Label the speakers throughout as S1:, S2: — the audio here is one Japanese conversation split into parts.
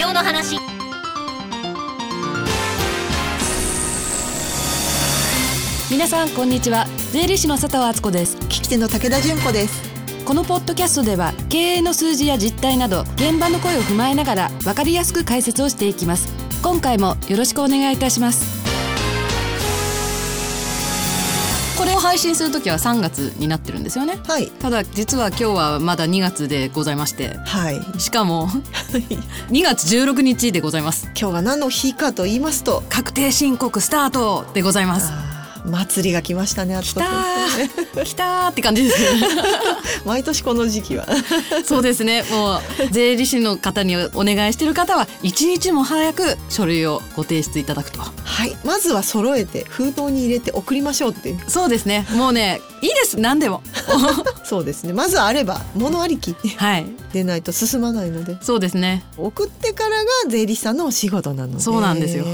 S1: 業の話。
S2: 皆さんこんにちは。税理士の佐藤敦子です。
S3: 聞き手の武田純子です。
S2: このポッドキャストでは経営の数字や実態など現場の声を踏まえながら分かりやすく解説をしていきます。今回もよろしくお願いいたしますこれを配信するときは3月になってるんですよね。
S3: はい。
S2: ただ実は今日はまだ2月でございまして。
S3: はい。
S2: しかも2月16日でございます。
S3: 今日が何の日かと言いますと
S2: 確定申告スタートでございます
S3: 祭りが来ましたねあ
S2: 来たー。来たーって感じですね
S3: 毎年この時期は。
S2: そうですね。もう税理士の方にお願いしている方は一日も早く書類をご提出いただくと。
S3: はい。まずは揃えて封筒に入れて送りましょうっていう。
S2: そうですね。もうねいいです。何でも。
S3: そうですね。まずあれば物ありき
S2: はい。
S3: でないと進まないので。
S2: そうですね。
S3: 送ってからが税理士さんのお仕事なので。
S2: そうなんですよ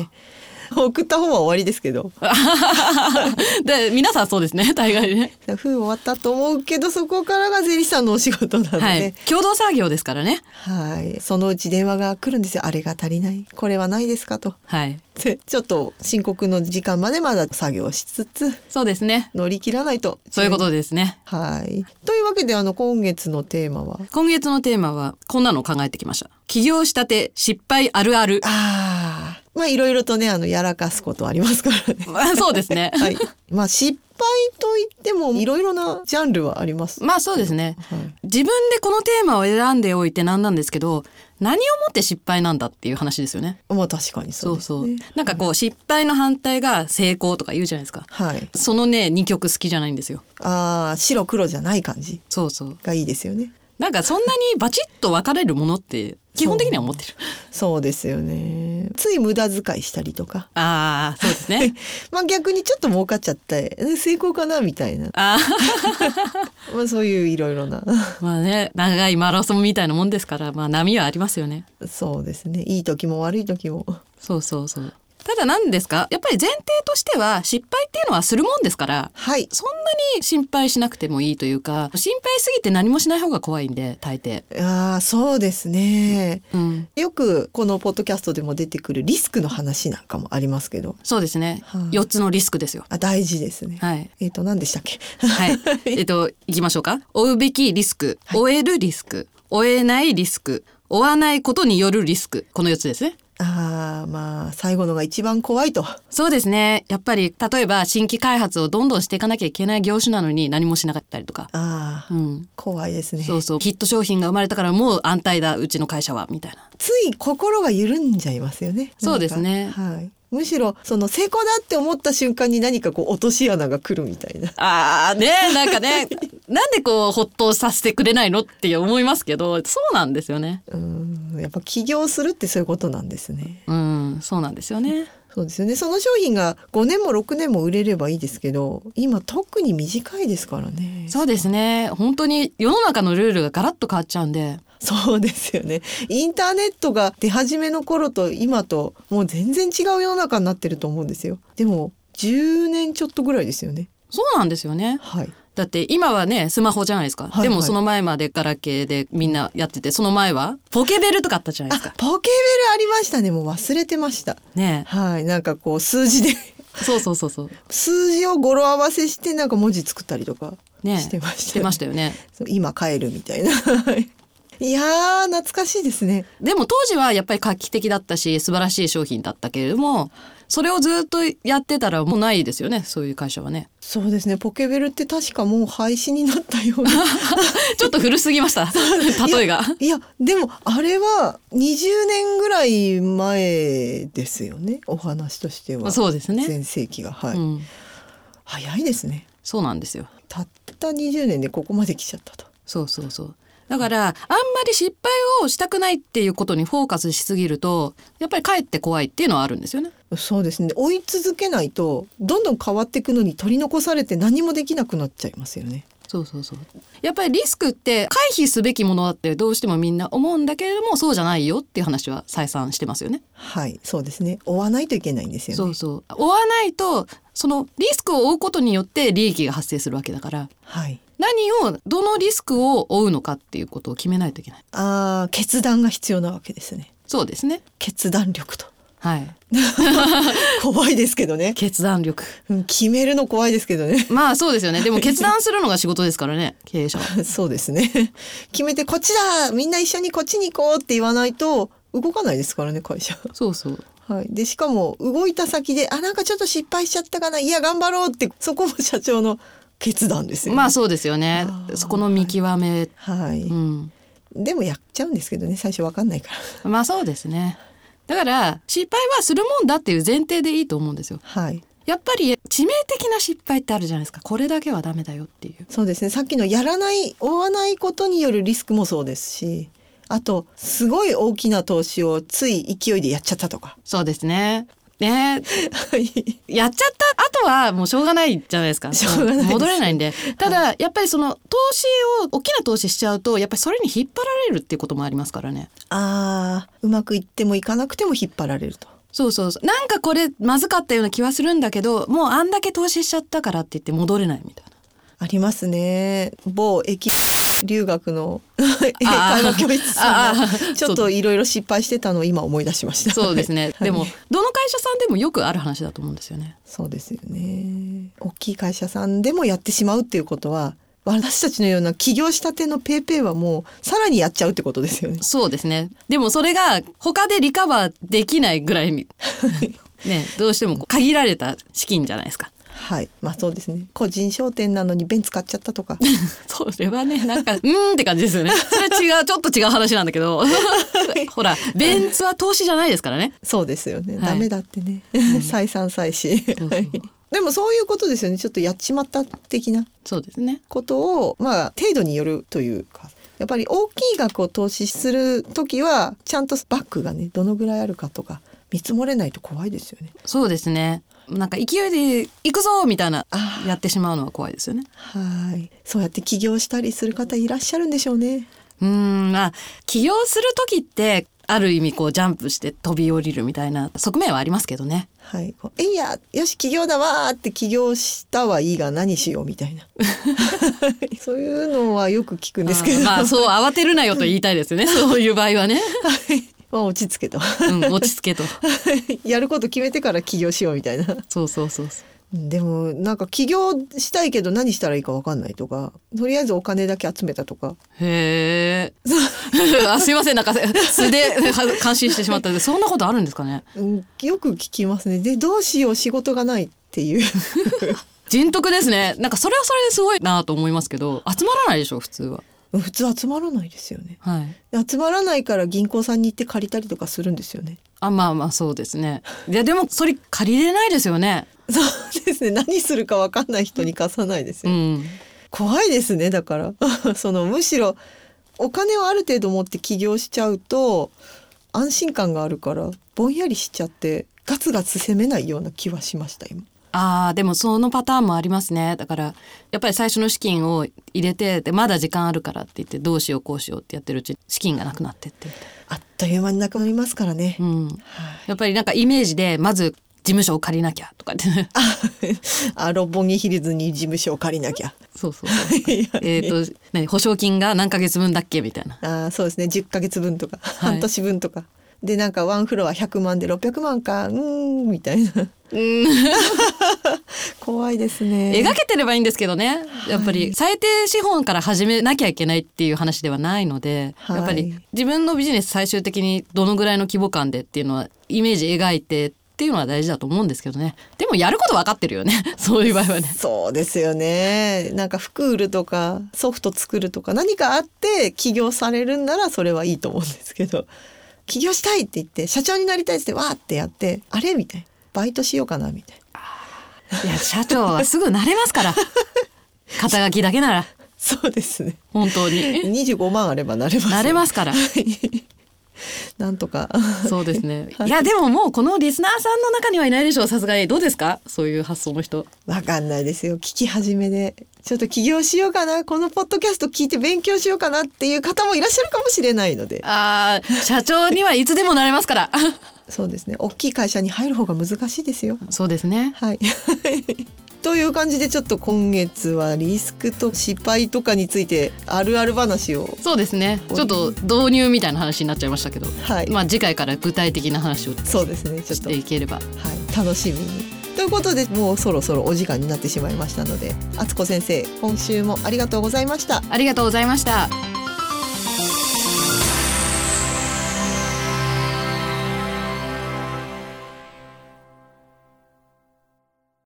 S3: 送った方は終わりですけど。
S2: で皆さんそうですね。大概ね。
S3: 封終わったと思うけどそこからが税理士さんのお仕事なので、
S2: はい。共同作業ですからね。
S3: はい、そのうち電話が来るんですよ。あれが足りない、これはないですかと。
S2: はい。
S3: でちょっと申告の時間までまだ作業しつつ
S2: そうですね。
S3: 乗り切らないと。
S2: そういうことですね。
S3: はい。というわけであの今月のテーマは？
S2: 今月のテーマはこんなのを考えてきました。起業したて失敗あるある。
S3: ああ、まあいろいろとねあのやらかすことありますからね。
S2: まあそうですね
S3: はい。まあ失敗といってもいろいろなジャンルはあります。
S2: まあそうですね
S3: はい。
S2: 自分でこのテーマを選んでおいてなんなんですけど何をもって失敗なんだっていう話ですよね。
S3: まあ確かにそ
S2: そうう
S3: ですね。
S2: そう。なんかこう失敗の反対が成功とか言うじゃないですか。
S3: はい。
S2: そのね二曲好きじゃないんですよ。
S3: ああ白黒じゃない感じ
S2: そうそう。
S3: がいいですよね。
S2: なんかそんなにバチッと分かれるものって基本的には思ってる。
S3: そうですよね。つい無駄遣いしたりとか。
S2: ああそうですね。
S3: まあ逆にちょっと儲かっちゃってえ成功かなみたいな、
S2: あ
S3: まあ、そういういろいろな
S2: あ まあね長いマラソンみたいなもんですからまあ波はありますよね。そう
S3: ですねいい時も悪い時も
S2: そうそうそう。ただ何ですか？やっぱり前提としては失敗っていうのはするもんですから
S3: はい
S2: そんなに心配しなくてもいいというか心配すぎて何もしない方が怖いんで大抵。
S3: ああそうですね
S2: うん、
S3: よくこのポッドキャストでも出てくるリスクの話なんかもありますけど
S2: そうですね。
S3: はい
S2: 四、つのリスクですよ。
S3: あ大事ですね、
S2: はい。
S3: えっ、と何でしたっけ？
S2: はい。えっと、行きましょうか。追うべきリスク、
S3: はい
S2: 追えるリスク、追えないリスク、追わないことによるリスク。この四つですね。
S3: ああまあ最後のが一番怖いと
S2: そうですね。やっぱり、例えば新規開発をどんどんしていかなきゃいけない業種なのに何もしなかったりとか。
S3: ああ、
S2: うん。
S3: 怖いですね
S2: そうそう。ヒット商品が生まれたからもう安泰だ、うちの会社は、みたいな。
S3: つい心が緩んじゃいますよね。
S2: そうですね
S3: はい。むしろその成功だって思った瞬間に何かこう落とし穴が来るみたいな。
S2: ああねなんかねなんでこうほっとさせてくれないのって思いますけどそうなんですよね
S3: うん、やっぱ起業するってそういうことなんですね。
S2: うんそうなんですよね
S3: そうですよね。その商品が5年も6年も売れればいいですけど、今特に短いですからね。
S2: そうですね本当に世の中のルールがガラッと変わっちゃうんで
S3: そうですよね。インターネットが出始めの頃と今ともう全然違う世の中になってると思うんですよ。でも10年ちょっとぐらいですよね。
S2: そうなんですよね
S3: はい。
S2: だって今はねスマホじゃないですか、
S3: はい
S2: でもその前までガラケーでみんなやっててその前はポケベルとかあったじゃないですか、
S3: あポケベルありましたね。もう忘れてました。
S2: ね
S3: はい。なんかこう数字で
S2: そうそうそうそう
S3: 数字を語呂合わせしてなんか文字作ったりとか
S2: ね
S3: してました、
S2: してましたよね
S3: 今帰るみたいな。いやー懐かしいですね。
S2: でも当時はやっぱり画期的だったし素晴らしい商品だったけれどもそれをずっとやってたらもうないですよねそういう会社はね
S3: そうですね。ポケベルって確かもう廃止になったような。
S2: ちょっと古すぎました例えが
S3: いやでもあれは20年ぐらい前ですよね。お話としては。
S2: そうですね、
S3: 全盛期がはい、
S2: うん、
S3: 早いですね。
S2: そうなんですよ
S3: たった20年でここまで来ちゃったと。
S2: そうそうそうだからあんまり失敗をしたくないっていうことにフォーカスしすぎるとやっぱりかえって怖いっていうのはあるんですよね
S3: そうですね。追い続けないとどんどん変わっていくのに取り残されて何もできなくなっちゃいますよね。
S2: そうそうそうやっぱりリスクって回避すべきものだってどうしてもみんな思うんだけれどもそうじゃないよっていう話は再三してますよね。
S3: はい、そうですね。追わないといけないんですよね。
S2: そうそう追わないとそのリスクを追うことによって利益が発生するわけだから
S3: はい。
S2: 何をどのリスクを追うのかっていうことを決めないといけない。
S3: ああ、決断が必要なわけですね。
S2: そうですね。
S3: 決断力と。
S2: はい。
S3: 怖いですけどね。
S2: 決断力。
S3: うん決めるの怖いですけどね。
S2: まあそうですよね。でも 決断するのが仕事ですからね経営者は。
S3: そうですね。決めてこっちだみんな一緒にこっちに行こうって言わないと動かないですからね会社。
S2: そうそう。
S3: はい、でしかも動いた先であなんかちょっと失敗しちゃったかないや頑張ろうってそこも社長の決断ですよ、ね、
S2: まあそうですよね。そこの見極め、
S3: はい、
S2: うん。
S3: でもやっちゃうんですけどね最初わかんないから。
S2: まあそうですね。だから失敗はするもんだっていう前提でいいと思うんですよ。
S3: はい。
S2: やっぱり致命的な失敗ってあるじゃないですか。これだけはダメだよっていう。
S3: そうですね。さっきのやらない追わないことによるリスクもそうですしあとすごい大きな投資をつい勢いでやっちゃったとか。
S2: そうですねね。
S3: は い
S2: やっちゃった後はもうしょうがないじゃないですか。
S3: しょうがない
S2: 戻れないんで。ただやっぱりその投資を大きな投資しちゃうとやっぱりそれに引っ張られるっていうこともありますからね。
S3: あーうまくいってもいかなくても引っ張られると。
S2: そうそうそう。なんかこれまずかったような気はするんだけどもうあんだけ投資しちゃったからって言って戻れないみたいな。
S3: ありますね。某駅留学の英 会話教室さんがちょっといろいろ失敗してたのを今思い出しました。
S2: そうですね、
S3: はい。
S2: でもどの会社さんでもよくある話だと思うんですよね。
S3: そうですよね。大きい会社さんでもやってしまうっていうことは私たちのような起業したてのペイペイはもうさらにやっちゃうってことですよね。
S2: そうですね。でもそれが他でリカバーできないぐらいに ねどうしても限られた資金じゃないですか
S3: はい。まあそうですね。個人商店なのにベンツ買っちゃったとか。
S2: それはねなんか うーんって感じですよね。それは違うちょっと違う話なんだけど。ほらベンツは投資じゃないですからね。
S3: そうですよね、
S2: はい。
S3: ダメだってね。採算採し
S2: そうそう。
S3: でもそういうことですよね。ちょっとやっちまった的な
S2: そうですね。
S3: ことをまあ程度によるというか。やっぱり大きい額を投資する時はちゃんとバックがねどのぐらいあるかとか見積もれないと怖いですよね。
S2: そうですねなんか勢いで行くぞみたいなやってしまうのは怖いですよね。
S3: はい。そうやって起業したりする方いらっしゃるんでしょうね。
S2: うーん。まあ起業する時ってある意味こうジャンプして飛び降りるみたいな側面はありますけどね。
S3: はい、えいやよし起業だわーって起業したはいいが何しようみたいな。そういうのはよく聞くんですけど、
S2: あーまあそう慌てるなよと言いたいですよね。そういう場合はね、
S3: まあ落ち着けと。
S2: うん、落ち着けと。
S3: やること決めてから起業しようみたいな。
S2: そうそうそうそう。
S3: でもなんか起業したいけど何したらいいか分かんないとかとりあえずお金だけ集めたとか。
S2: へえあすいません。なんか素では感心してしまったんで。そんなことあるんですかね？
S3: うんよく聞きますね。でどうしよう仕事がないっていう。
S2: 人徳ですね。なんかそれはそれですごいなと思いますけど集まらないでしょ普通は
S3: 普通集まらないですよね。
S2: はい。
S3: 集まらないから銀行さんに行って借りたりとかするんですよね。
S2: あまあまあそうですね。いやでもそれ借りれないですよね。
S3: そうですね。何するか分かんない人に貸さないですよ、
S2: うん。
S3: 怖いですねだから。そのむしろお金をある程度持って起業しちゃうと安心感があるからぼんやりしちゃってガツガツ攻めないような気はしました今
S2: あーでもそのパターンもありますね。だからやっぱり最初の資金を入れてでまだ時間あるからって言ってどうしようこうしようってやってるうちに資金がなくなってって
S3: あっという間になくなりますからね、
S2: な、うん、
S3: はい。
S2: やっぱりなんかイメージでまず事務所を借りなきゃとかって。ね
S3: あ六本木ヒルズに事務所を借りなきゃ。
S2: そうそう えっと何保証金が何ヶ月分だっけみたいな。
S3: あーそうですね。10ヶ月分とか、
S2: い。
S3: 半年分とか。でなんかワンフロア100万で600万か。うーんみたいな。
S2: うん
S3: 怖いですね。
S2: 描けてればいいんですけどね。やっぱり最低資本から始めなきゃいけないっていう話ではないので、
S3: はい。
S2: やっぱり自分のビジネス最終的にどのぐらいの規模感でっていうのはイメージ描いてっていうのは大事だと思うんですけどね。でもやること分かってるよね。そういう場合はね。
S3: そうですよね。なんか服売るとかソフト作るとか何かあって起業されるんならそれはいいと思うんですけど起業したいって言って社長になりたいってわーってやってあれ？みたいな。バイトしようかなみたいない
S2: や社長はすぐ慣れますから。肩書きだけなら。
S3: そうですね。
S2: 本当に。
S3: 25万あればなれます。
S2: 慣れますから。
S3: なんとか。
S2: そうですね。い。やでももうこのリスナーさんの中にはいないでしょう。さすがに。どうですか？そういう発想の人。
S3: わかんないですよ。聞き始めで。ちょっと起業しようかな。このポッドキャスト聞いて勉強しようかなっていう方もいらっしゃるかもしれないので
S2: あー社長にはいつでもなれますから
S3: そうですね。大きい会社に入る方が難しいですよ。
S2: そうですね。
S3: はい。という感じでちょっと今月はリスクと失敗とかについてあるある話を
S2: そうですね。ちょっと導入みたいな話になっちゃいましたけど、
S3: はい、
S2: まあ次回から具体的な話を
S3: そうですね。ちょっ
S2: し
S3: と
S2: ていければ。
S3: はい、楽しみに。ということでもうそろそろお時間になってしまいましたので敦子先生今週もありがとうございました。
S2: ありがとうございました